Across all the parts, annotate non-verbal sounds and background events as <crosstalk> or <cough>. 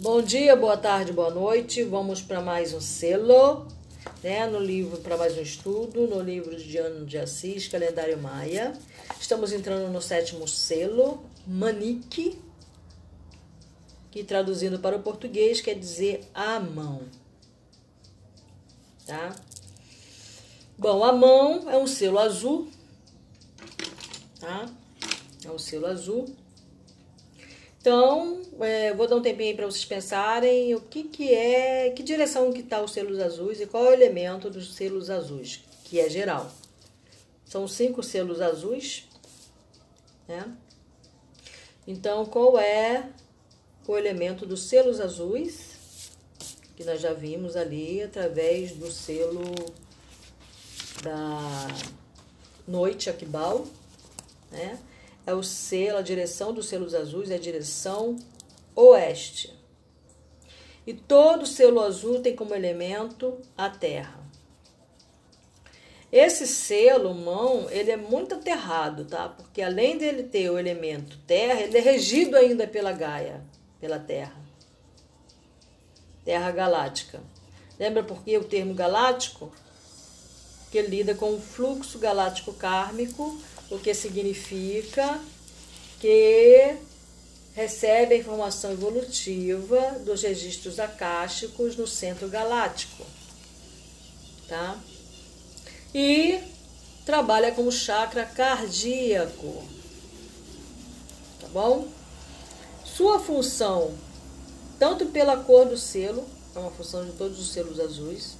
Bom dia, boa tarde, boa noite. Vamos para mais um selo, né? No livro para mais um estudo, no livro de Ano de Assis, Calendário Maia. Estamos entrando no sétimo selo, Manique, que traduzindo para o português quer dizer a mão. Tá? Bom, a mão é um selo azul, tá? É um selo azul então, é, vou dar um tempinho aí para vocês pensarem o que, que é, que direção que tá os selos azuis e qual é o elemento dos selos azuis, que é geral. São cinco selos azuis, né? Então, qual é o elemento dos selos azuis, que nós já vimos ali através do selo da noite Aquibal, né? É o selo, a direção dos selos azuis é a direção oeste. E todo selo azul tem como elemento a terra. Esse selo, mão, ele é muito aterrado, tá? Porque além dele ter o elemento terra, ele é regido ainda pela Gaia, pela terra. Terra galáctica. Lembra por que o termo galáctico? Que lida com o fluxo galáctico kármico o que significa que recebe a informação evolutiva dos registros acásticos no centro galáctico, tá? E trabalha como chakra cardíaco, tá bom? Sua função, tanto pela cor do selo, é uma função de todos os selos azuis,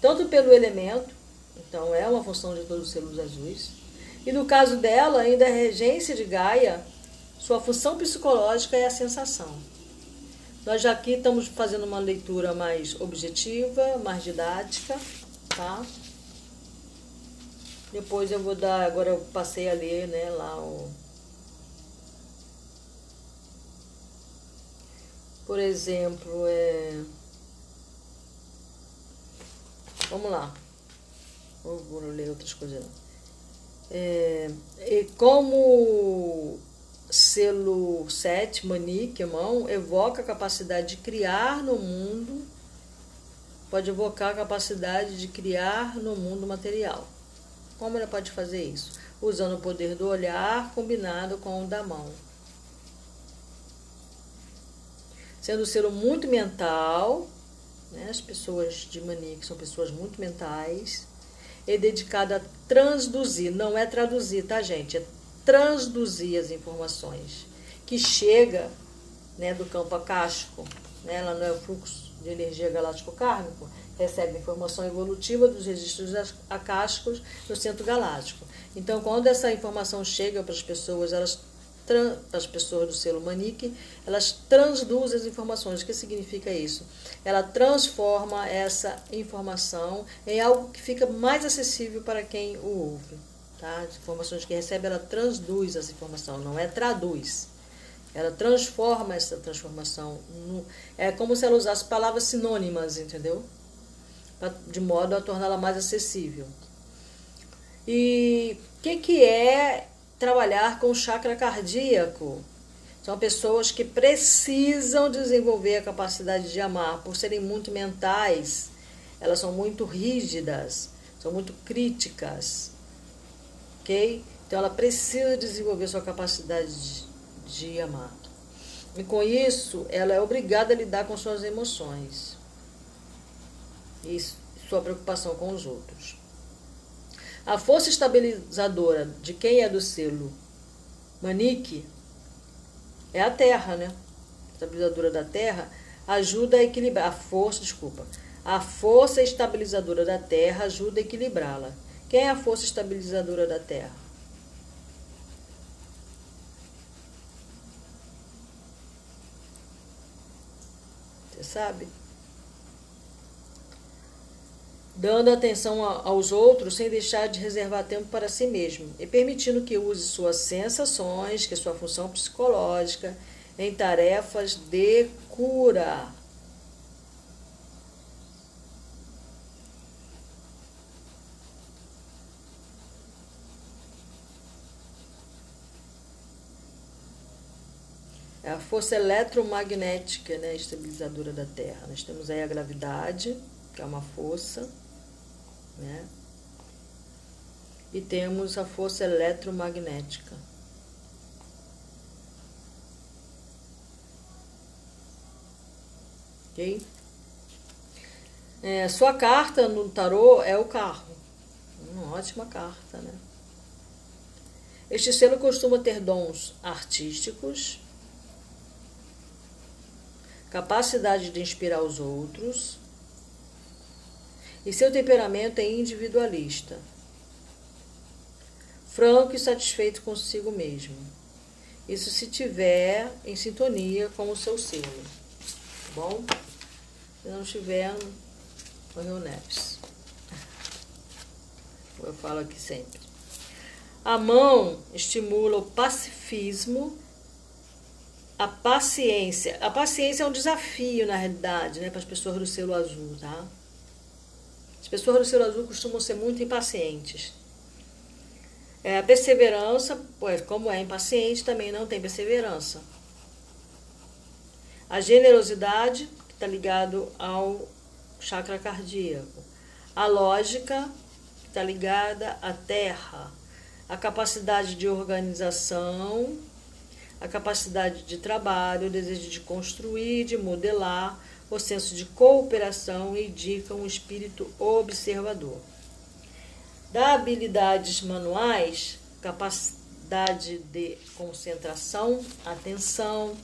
tanto pelo elemento, então é uma função de todos os selos azuis, e no caso dela, ainda a regência de Gaia, sua função psicológica é a sensação. Nós já aqui estamos fazendo uma leitura mais objetiva, mais didática, tá? Depois eu vou dar, agora eu passei a ler, né, lá o Por exemplo, é Vamos lá. Vou ler outras coisas. É, e como selo 7, manique, mão, evoca a capacidade de criar no mundo, pode evocar a capacidade de criar no mundo material. Como ela pode fazer isso? Usando o poder do olhar combinado com o da mão. Sendo o selo muito mental, né? as pessoas de manique são pessoas muito mentais, é dedicada a transduzir, não é traduzir, tá, gente? É transduzir as informações que chega né, do campo acástico, né, ela não é o fluxo de energia galáctico kármico, recebe informação evolutiva dos registros acásticos no centro galáctico. Então, quando essa informação chega para as pessoas, elas as pessoas do selo Manique, elas transduzem as informações. O que significa isso? Ela transforma essa informação em algo que fica mais acessível para quem o ouve. Tá? As informações que recebe, ela transduz essa informação, não é traduz. Ela transforma essa transformação. No, é como se ela usasse palavras sinônimas, entendeu? De modo a torná-la mais acessível. E o que, que é trabalhar com chakra cardíaco. São pessoas que precisam desenvolver a capacidade de amar, por serem muito mentais, elas são muito rígidas, são muito críticas, ok? Então ela precisa desenvolver sua capacidade de, de amar. E com isso, ela é obrigada a lidar com suas emoções e sua preocupação com os outros. A força estabilizadora de quem é do selo Manique é a Terra, né? Estabilizadora da Terra ajuda a equilibrar. A força, desculpa. A força estabilizadora da Terra ajuda a equilibrá-la. Quem é a força estabilizadora da Terra? Você sabe? Dando atenção aos outros sem deixar de reservar tempo para si mesmo e permitindo que use suas sensações, que é sua função psicológica, em tarefas de cura. É a força eletromagnética, né, estabilizadora da Terra. Nós temos aí a gravidade, que é uma força, né? E temos a força eletromagnética. Ok? É, sua carta no tarô é o carro. Uma ótima carta, né? Este selo costuma ter dons artísticos, capacidade de inspirar os outros, e seu temperamento é individualista, franco e satisfeito consigo mesmo. Isso se tiver em sintonia com o seu selo, tá bom? Se não estiver, no Neves. Eu falo aqui sempre. A mão estimula o pacifismo, a paciência. A paciência é um desafio, na realidade, né, para as pessoas do selo azul, tá? As pessoas do selo azul costumam ser muito impacientes. É, a perseverança, pois, como é impaciente, também não tem perseverança. A generosidade, que está ligado ao chakra cardíaco. A lógica, que está ligada à terra a capacidade de organização, a capacidade de trabalho, o desejo de construir, de modelar, o senso de cooperação indica um espírito observador. Da habilidades manuais, capacidade de concentração, atenção,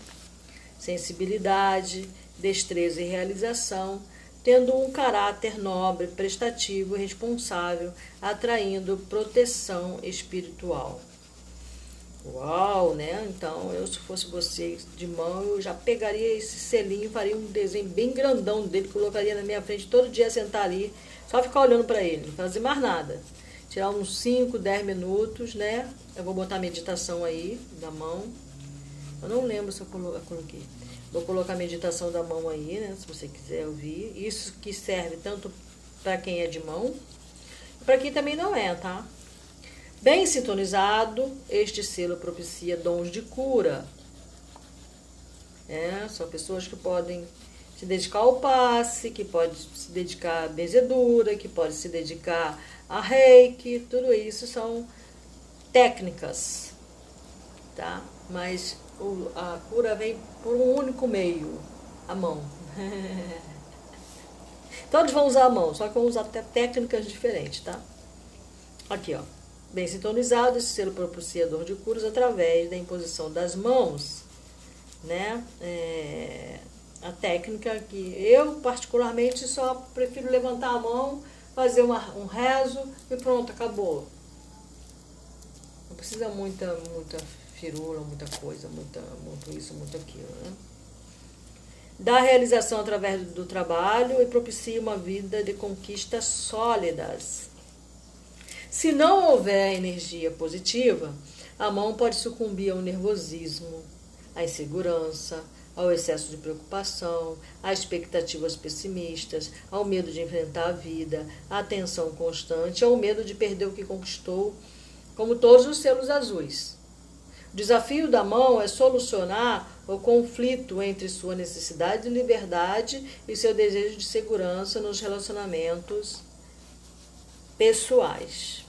sensibilidade, destreza e realização tendo um caráter nobre, prestativo e responsável, atraindo proteção espiritual. Uau, né? Então, eu se fosse você de mão, eu já pegaria esse selinho, faria um desenho bem grandão dele, colocaria na minha frente todo dia sentar ali, só ficar olhando para ele, não fazer mais nada. Tirar uns 5, 10 minutos, né? Eu vou botar a meditação aí da mão. Eu não lembro se eu coloquei. Vou colocar a meditação da mão aí, né? Se você quiser ouvir. Isso que serve tanto para quem é de mão, para quem também não é, tá? Bem sintonizado, este selo propicia dons de cura. É, são pessoas que podem se dedicar ao passe, que pode se dedicar à benzedura, que pode se dedicar a reiki, tudo isso são técnicas, tá? Mas o, a cura vem por um único meio, a mão. <laughs> Todos vão usar a mão, só que vão usar até técnicas diferentes, tá? Aqui, ó. Bem sintonizado, esse selo propicia dor de curas através da imposição das mãos, né? É, a técnica que eu, particularmente, só prefiro levantar a mão, fazer uma, um rezo e pronto, acabou. Não precisa muita, muita firula, muita coisa, muita, muito isso, muito aquilo. Né? Dá realização através do trabalho e propicia uma vida de conquistas sólidas. Se não houver energia positiva, a mão pode sucumbir ao nervosismo, à insegurança, ao excesso de preocupação, a expectativas pessimistas, ao medo de enfrentar a vida, à tensão constante, ao medo de perder o que conquistou, como todos os selos azuis. O desafio da mão é solucionar o conflito entre sua necessidade de liberdade e seu desejo de segurança nos relacionamentos pessoais.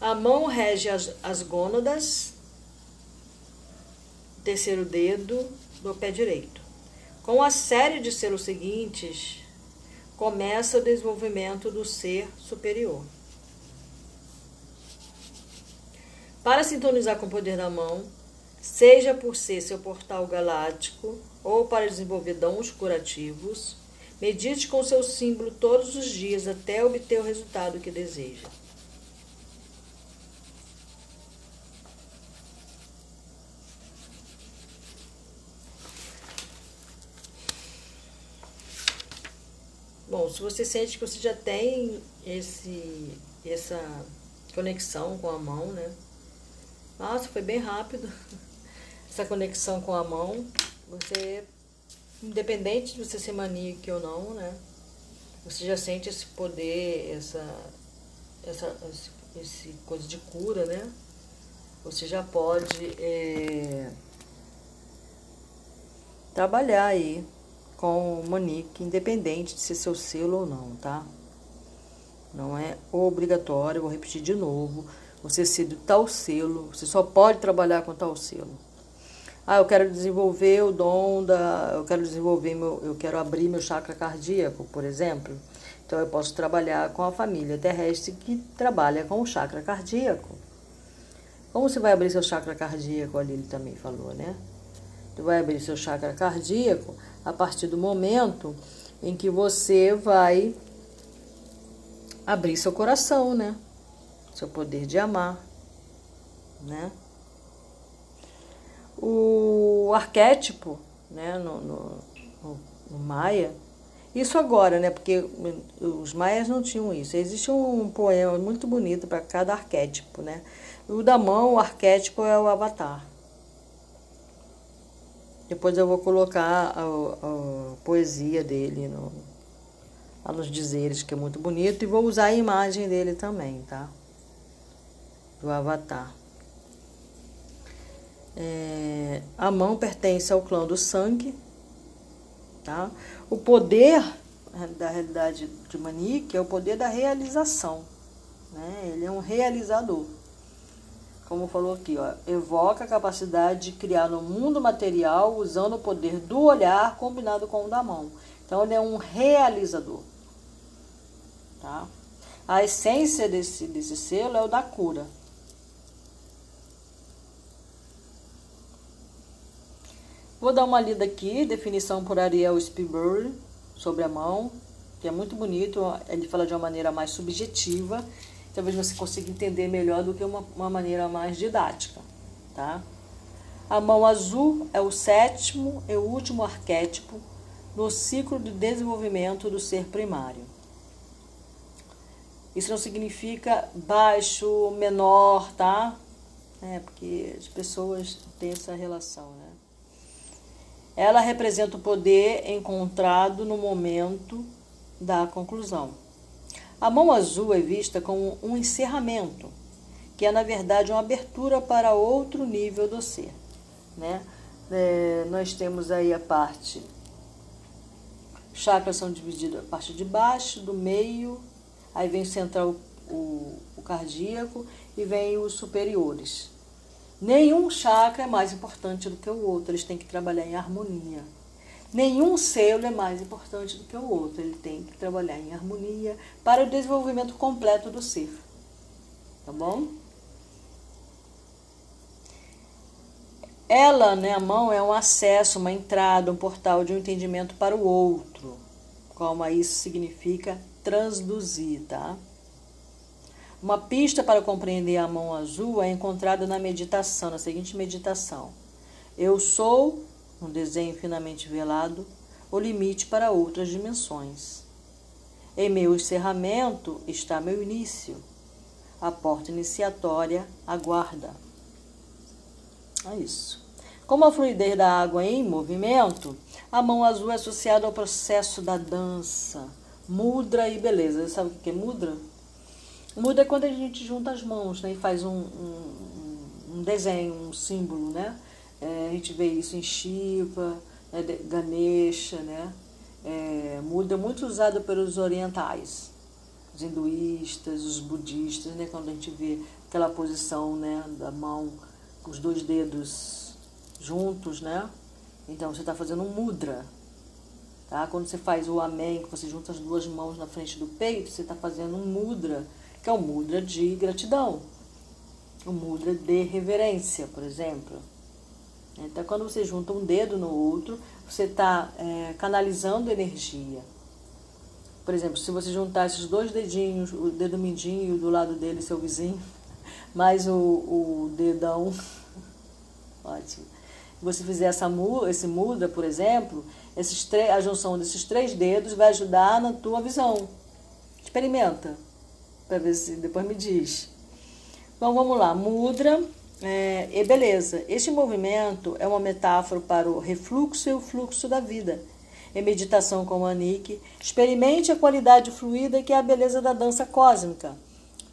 A mão rege as, as gônadas, terceiro dedo, do pé direito. Com a série de selos seguintes, começa o desenvolvimento do ser superior. Para sintonizar com o poder da mão, seja por ser seu portal galáctico ou para desenvolver dons curativos, medite com seu símbolo todos os dias até obter o resultado que deseja. Bom, se você sente que você já tem esse, essa conexão com a mão, né? Nossa, foi bem rápido. <laughs> Essa conexão com a mão, você independente de você ser maníaco ou não, né? Você já sente esse poder, essa, essa esse, esse coisa de cura, né? Você já pode é, trabalhar aí com o independente de ser seu selo ou não, tá? Não é obrigatório, vou repetir de novo, você ser de tal selo, você só pode trabalhar com tal selo. Ah, eu quero desenvolver o dom da. Eu quero desenvolver meu. Eu quero abrir meu chakra cardíaco, por exemplo. Então eu posso trabalhar com a família terrestre que trabalha com o chakra cardíaco. Como você vai abrir seu chakra cardíaco ali, ele também falou, né? Você vai abrir seu chakra cardíaco a partir do momento em que você vai abrir seu coração, né? Seu poder de amar, né? O arquétipo, né, no, no, no, Maia, isso agora, né? Porque os maias não tinham isso. Existe um poema muito bonito para cada arquétipo, né? O da mão, o arquétipo é o avatar. Depois eu vou colocar a, a poesia dele no, a nos dizeres, que é muito bonito, e vou usar a imagem dele também, tá? Do avatar. É, a mão pertence ao clã do sangue, tá? O poder da realidade de Manique é o poder da realização, né? Ele é um realizador como falou aqui, ó, evoca a capacidade de criar no mundo material usando o poder do olhar combinado com o da mão. Então ele é um realizador. Tá? A essência desse, desse selo é o da cura. Vou dar uma lida aqui, definição por Ariel Spielberg sobre a mão, que é muito bonito, ele fala de uma maneira mais subjetiva talvez você consiga entender melhor do que uma, uma maneira mais didática, tá? A mão azul é o sétimo e último arquétipo no ciclo de desenvolvimento do ser primário. Isso não significa baixo, menor, tá? É, porque as pessoas têm essa relação, né? Ela representa o poder encontrado no momento da conclusão. A mão azul é vista como um encerramento, que é na verdade uma abertura para outro nível do ser. Né? É, nós temos aí a parte. Chakras são divididos a parte de baixo, do meio, aí vem o central, o, o cardíaco e vem os superiores. Nenhum chakra é mais importante do que o outro, eles têm que trabalhar em harmonia. Nenhum selo é mais importante do que o outro. Ele tem que trabalhar em harmonia para o desenvolvimento completo do ser. Tá bom? Ela, né, a mão, é um acesso, uma entrada, um portal de um entendimento para o outro. Como isso significa transduzir, tá? Uma pista para compreender a mão azul é encontrada na meditação, na seguinte meditação. Eu sou um desenho finamente velado, o limite para outras dimensões. Em meu encerramento está meu início. A porta iniciatória aguarda. É isso. Como a fluidez da água em movimento, a mão azul é associada ao processo da dança, mudra e beleza. Você sabe o que é mudra? Mudra é quando a gente junta as mãos né, e faz um, um, um desenho, um símbolo, né? É, a gente vê isso em Shiva, né, Ganesha, né? É, muda muito usado pelos orientais, os hinduístas, os budistas, né? Quando a gente vê aquela posição, né, da mão com os dois dedos juntos, né? Então você está fazendo um mudra, tá? Quando você faz o amém, que você junta as duas mãos na frente do peito, você está fazendo um mudra, que é um mudra de gratidão, um mudra de reverência, por exemplo. Então, quando você junta um dedo no outro, você está é, canalizando energia. Por exemplo, se você juntar esses dois dedinhos, o dedo mindinho do lado dele, seu vizinho, <laughs> mais o, o dedão, <laughs> ótimo. Você fizer essa esse muda, por exemplo, esses a junção desses três dedos vai ajudar na tua visão. Experimenta, para ver se depois me diz. Então vamos lá, mudra É, e beleza, este movimento é uma metáfora para o refluxo e o fluxo da vida. Em meditação com Manique, experimente a qualidade fluida que é a beleza da dança cósmica.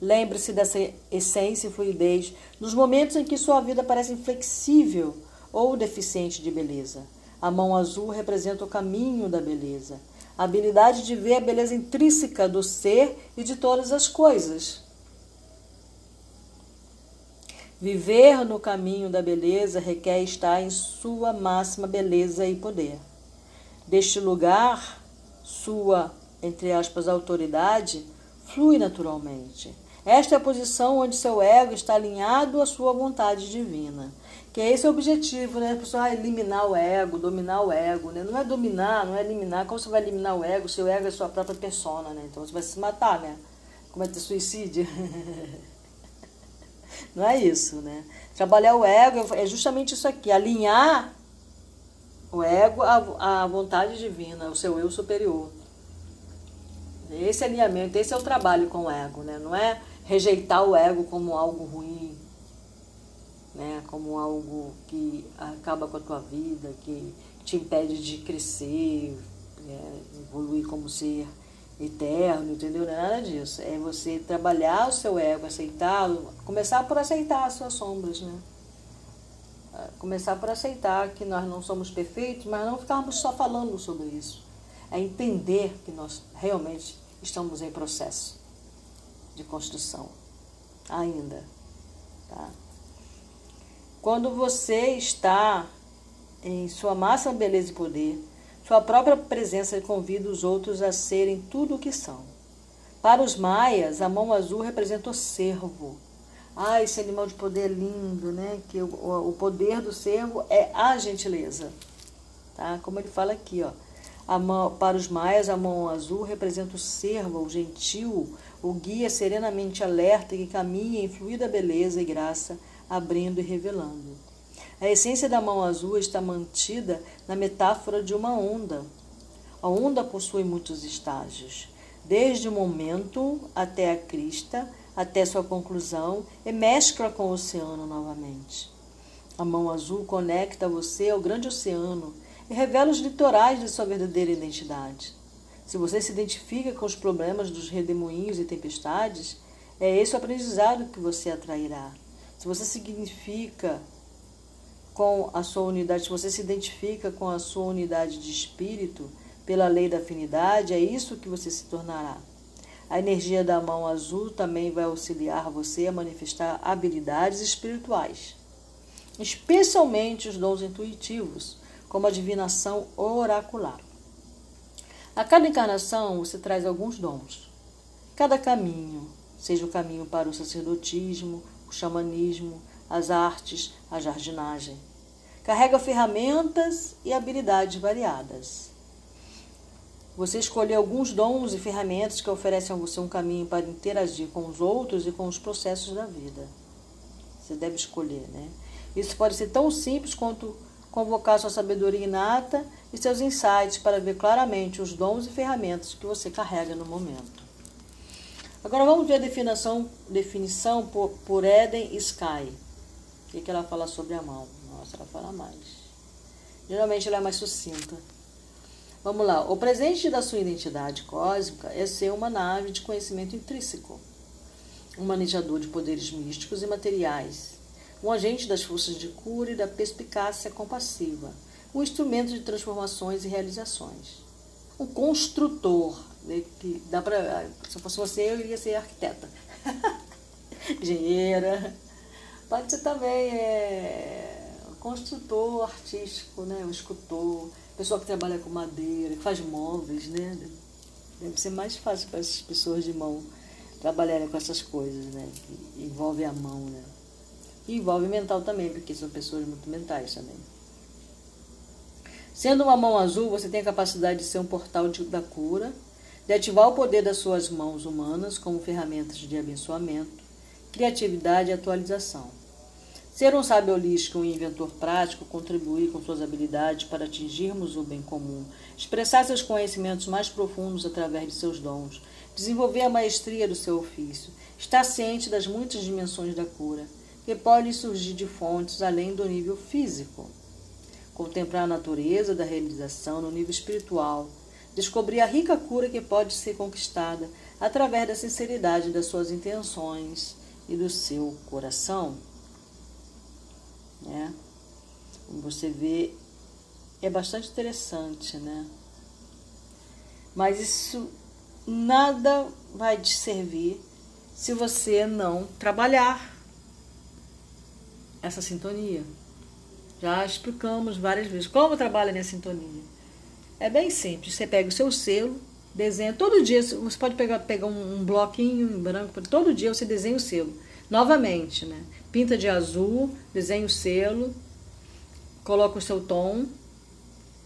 Lembre-se dessa essência e fluidez nos momentos em que sua vida parece inflexível ou deficiente de beleza. A mão azul representa o caminho da beleza, a habilidade de ver a beleza intrínseca do ser e de todas as coisas. Viver no caminho da beleza requer estar em sua máxima beleza e poder. Deste lugar, sua, entre aspas, autoridade flui naturalmente. Esta é a posição onde seu ego está alinhado à sua vontade divina. Que é esse o objetivo, né? A pessoa eliminar o ego, dominar o ego, né? Não é dominar, não é eliminar. Como você vai eliminar o ego? Seu ego é sua própria persona, né? Então você vai se matar, né? Cometer suicídio. <laughs> Não é isso, né? Trabalhar o ego é justamente isso aqui, alinhar o ego à, à vontade divina, o seu eu superior. Esse alinhamento, esse é o trabalho com o ego, né? Não é rejeitar o ego como algo ruim, né? Como algo que acaba com a tua vida, que te impede de crescer, né? evoluir como ser eterno, entendeu? Nada disso. É você trabalhar o seu ego, aceitá-lo, começar por aceitar as suas sombras, né? É, começar por aceitar que nós não somos perfeitos, mas não ficarmos só falando sobre isso. É entender que nós realmente estamos em processo de construção ainda, tá? Quando você está em sua máxima beleza e poder, sua própria presença convida os outros a serem tudo o que são. Para os maias, a mão azul representa o cervo. Ah, esse animal de poder é lindo, né? Que o, o poder do cervo é a gentileza. Tá? Como ele fala aqui, ó. Mão, para os maias, a mão azul representa o cervo, o gentil, o guia serenamente alerta que caminha em fluida beleza e graça, abrindo e revelando. A essência da mão azul está mantida na metáfora de uma onda. A onda possui muitos estágios, desde o momento até a crista, até sua conclusão e mescla com o oceano novamente. A mão azul conecta você ao grande oceano e revela os litorais de sua verdadeira identidade. Se você se identifica com os problemas dos redemoinhos e tempestades, é esse o aprendizado que você atrairá. Se você significa com a sua unidade, se você se identifica com a sua unidade de espírito pela lei da afinidade, é isso que você se tornará. A energia da mão azul também vai auxiliar você a manifestar habilidades espirituais, especialmente os dons intuitivos, como a divinação oracular. A cada encarnação você traz alguns dons. Cada caminho, seja o caminho para o sacerdotismo, o xamanismo, as artes, a jardinagem. Carrega ferramentas e habilidades variadas. Você escolheu alguns dons e ferramentas que oferecem a você um caminho para interagir com os outros e com os processos da vida. Você deve escolher, né? Isso pode ser tão simples quanto convocar sua sabedoria inata e seus insights para ver claramente os dons e ferramentas que você carrega no momento. Agora vamos ver a definição, definição por, por Eden Sky. Que, que ela fala sobre a mão? Nossa, ela fala mais. Geralmente ela é mais sucinta. Vamos lá. O presente da sua identidade cósmica é ser uma nave de conhecimento intrínseco, um manejador de poderes místicos e materiais, um agente das forças de cura e da perspicácia compassiva, um instrumento de transformações e realizações, um construtor. Né, que dá pra, se eu fosse você, eu iria ser arquiteta, <laughs> engenheira Pode ser também é, construtor artístico, né? um escultor, pessoa que trabalha com madeira, que faz móveis, né? Deve ser mais fácil para essas pessoas de mão trabalharem com essas coisas, né? Que envolve a mão, né? E envolve mental também, porque são pessoas muito mentais também. Sendo uma mão azul, você tem a capacidade de ser um portal de, da cura, de ativar o poder das suas mãos humanas como ferramentas de abençoamento, criatividade e atualização. Ser um sábio holístico e um inventor prático, contribuir com suas habilidades para atingirmos o bem comum, expressar seus conhecimentos mais profundos através de seus dons, desenvolver a maestria do seu ofício, estar ciente das muitas dimensões da cura, que pode surgir de fontes além do nível físico. Contemplar a natureza da realização no nível espiritual, descobrir a rica cura que pode ser conquistada através da sinceridade das suas intenções e do seu coração. Né? Como você vê, é bastante interessante, né? Mas isso nada vai te servir se você não trabalhar essa sintonia. Já explicamos várias vezes como trabalha minha sintonia. É bem simples. Você pega o seu selo, desenha todo dia. Você pode pegar, pegar um, bloquinho em branco, todo dia você desenha o selo. Novamente, né? Pinta de azul, desenha o selo, coloca o seu tom,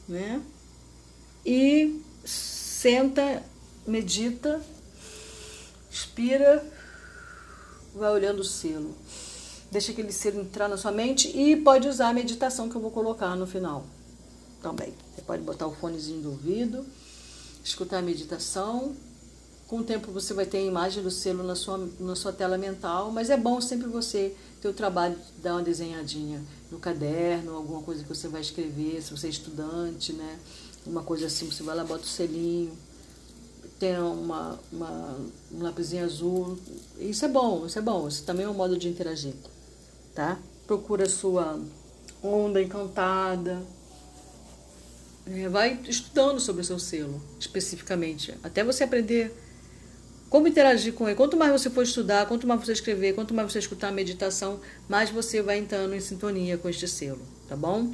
né? E senta, medita, expira, vai olhando o selo. Deixa aquele selo entrar na sua mente e pode usar a meditação que eu vou colocar no final também. Você pode botar o fonezinho do ouvido, escutar a meditação. Com o tempo você vai ter a imagem do selo na sua, na sua tela mental, mas é bom sempre você ter o trabalho de dar uma desenhadinha no caderno, alguma coisa que você vai escrever, se você é estudante, né? Uma coisa assim, você vai lá, bota o selinho, tem uma, uma, um lapisinho azul. Isso é bom, isso é bom. Isso também é um modo de interagir tá? Procura a sua onda encantada. É, vai estudando sobre o seu selo, especificamente, até você aprender como interagir com ele. Quanto mais você for estudar, quanto mais você escrever, quanto mais você escutar a meditação, mais você vai entrando em sintonia com este selo, tá bom?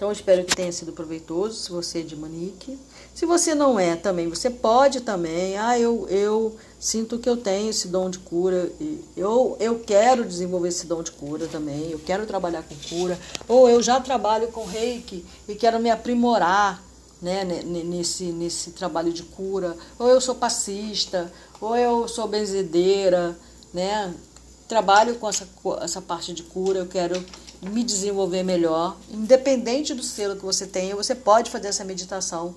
Então, espero que tenha sido proveitoso, se você é de Manique. Se você não é também, você pode também. Ah, eu, eu sinto que eu tenho esse dom de cura. Eu, eu quero desenvolver esse dom de cura também. Eu quero trabalhar com cura. Ou eu já trabalho com reiki e quero me aprimorar né, nesse, nesse trabalho de cura. Ou eu sou passista, ou eu sou benzedeira, né? Trabalho com essa, essa parte de cura, eu quero me desenvolver melhor. Independente do selo que você tenha, você pode fazer essa meditação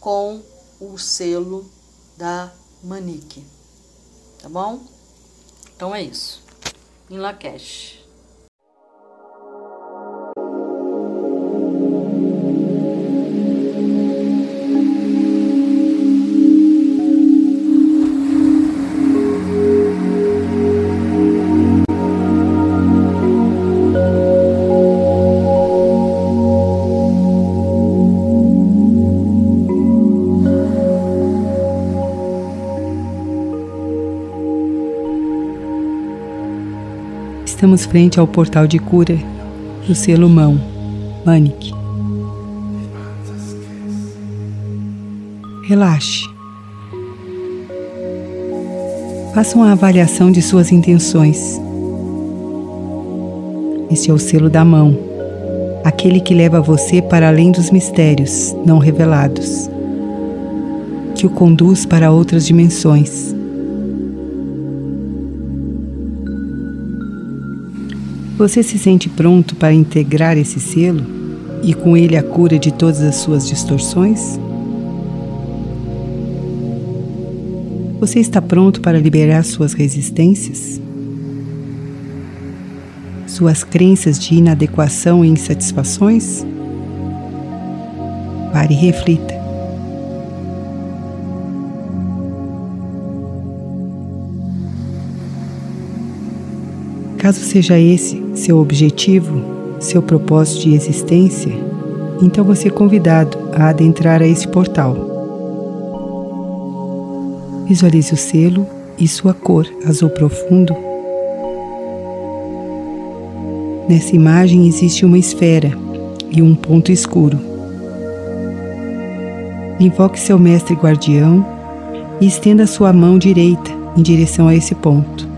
com o selo da Manique. Tá bom? Então é isso. Em Lakesh. Estamos frente ao portal de cura do selo mão, Manic. Relaxe. Faça uma avaliação de suas intenções. Este é o selo da mão, aquele que leva você para além dos mistérios não revelados, que o conduz para outras dimensões Você se sente pronto para integrar esse selo e com ele a cura de todas as suas distorções? Você está pronto para liberar suas resistências? Suas crenças de inadequação e insatisfações? Pare e reflita. Caso seja esse seu objetivo, seu propósito de existência, então você é convidado a adentrar a esse portal. Visualize o selo e sua cor azul profundo. Nessa imagem existe uma esfera e um ponto escuro. Invoque seu mestre guardião e estenda sua mão direita em direção a esse ponto.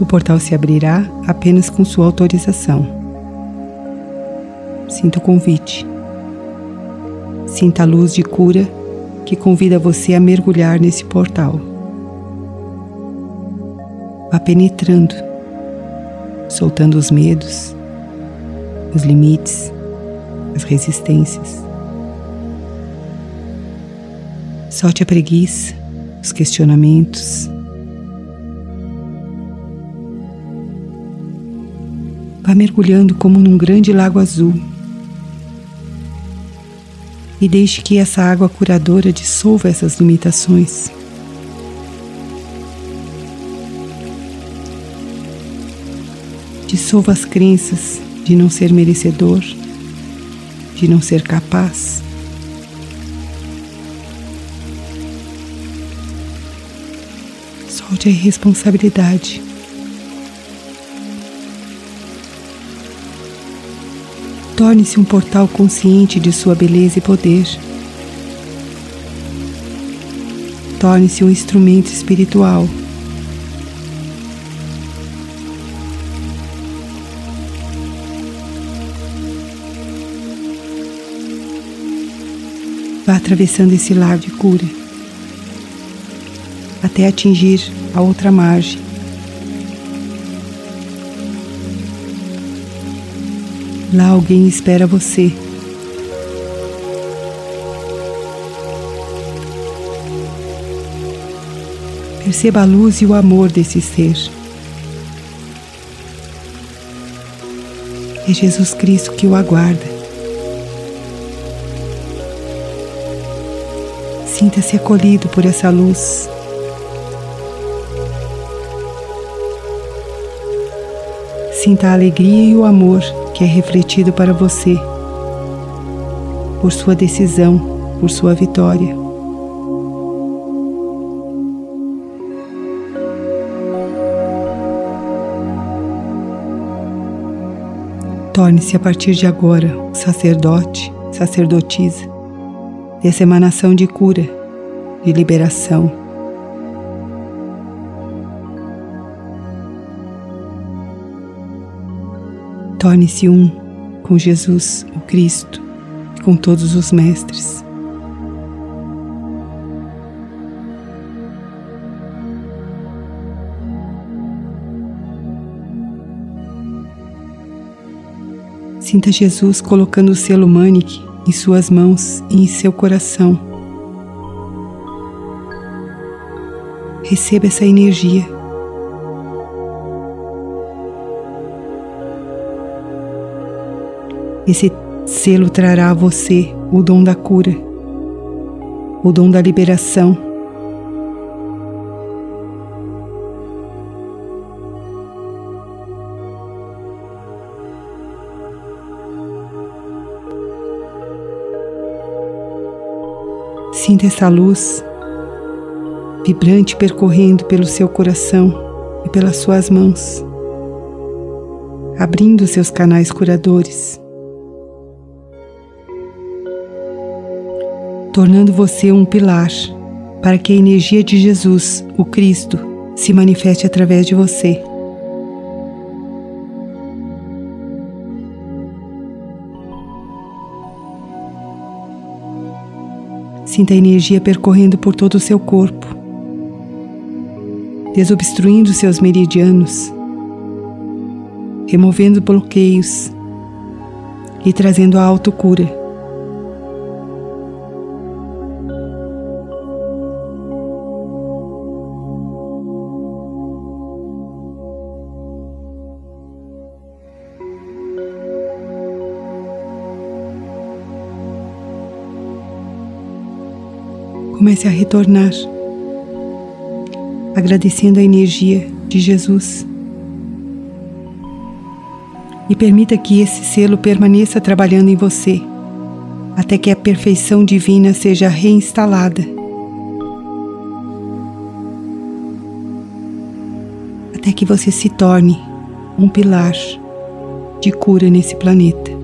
O portal se abrirá apenas com sua autorização. Sinta o convite. Sinta a luz de cura que convida você a mergulhar nesse portal. Vá penetrando, soltando os medos, os limites, as resistências. Solte a preguiça, os questionamentos Vá mergulhando como num grande lago azul. E deixe que essa água curadora dissolva essas limitações. Dissolva as crenças de não ser merecedor, de não ser capaz. Solte a irresponsabilidade. Torne-se um portal consciente de sua beleza e poder. Torne-se um instrumento espiritual Vá atravessando esse lago de cura até atingir a outra margem. Lá alguém espera você. Perceba a luz e o amor desse ser. É Jesus Cristo que o aguarda. Sinta-se acolhido por essa luz. Sinta a alegria e o amor que é refletido para você, por sua decisão, por sua vitória. Torne-se a partir de agora sacerdote, sacerdotisa dessa emanação de cura, de liberação. Torne-se um com Jesus, o Cristo, e com todos os mestres. Sinta Jesus colocando o selo Manic em suas mãos e em seu coração. Receba essa energia. Esse selo trará a você o dom da cura, o dom da liberação. Sinta essa luz vibrante percorrendo pelo seu coração e pelas suas mãos, abrindo seus canais curadores, tornando você um pilar para que a energia de Jesus, o Cristo, se manifeste através de você. Sinta a energia percorrendo por todo o seu corpo, desobstruindo seus meridianos, removendo bloqueios e trazendo a autocura. Comece a retornar, agradecendo a energia de Jesus. E permita que esse selo permaneça trabalhando em você, até que a perfeição divina seja reinstalada. Até que você se torne um pilar de cura nesse planeta.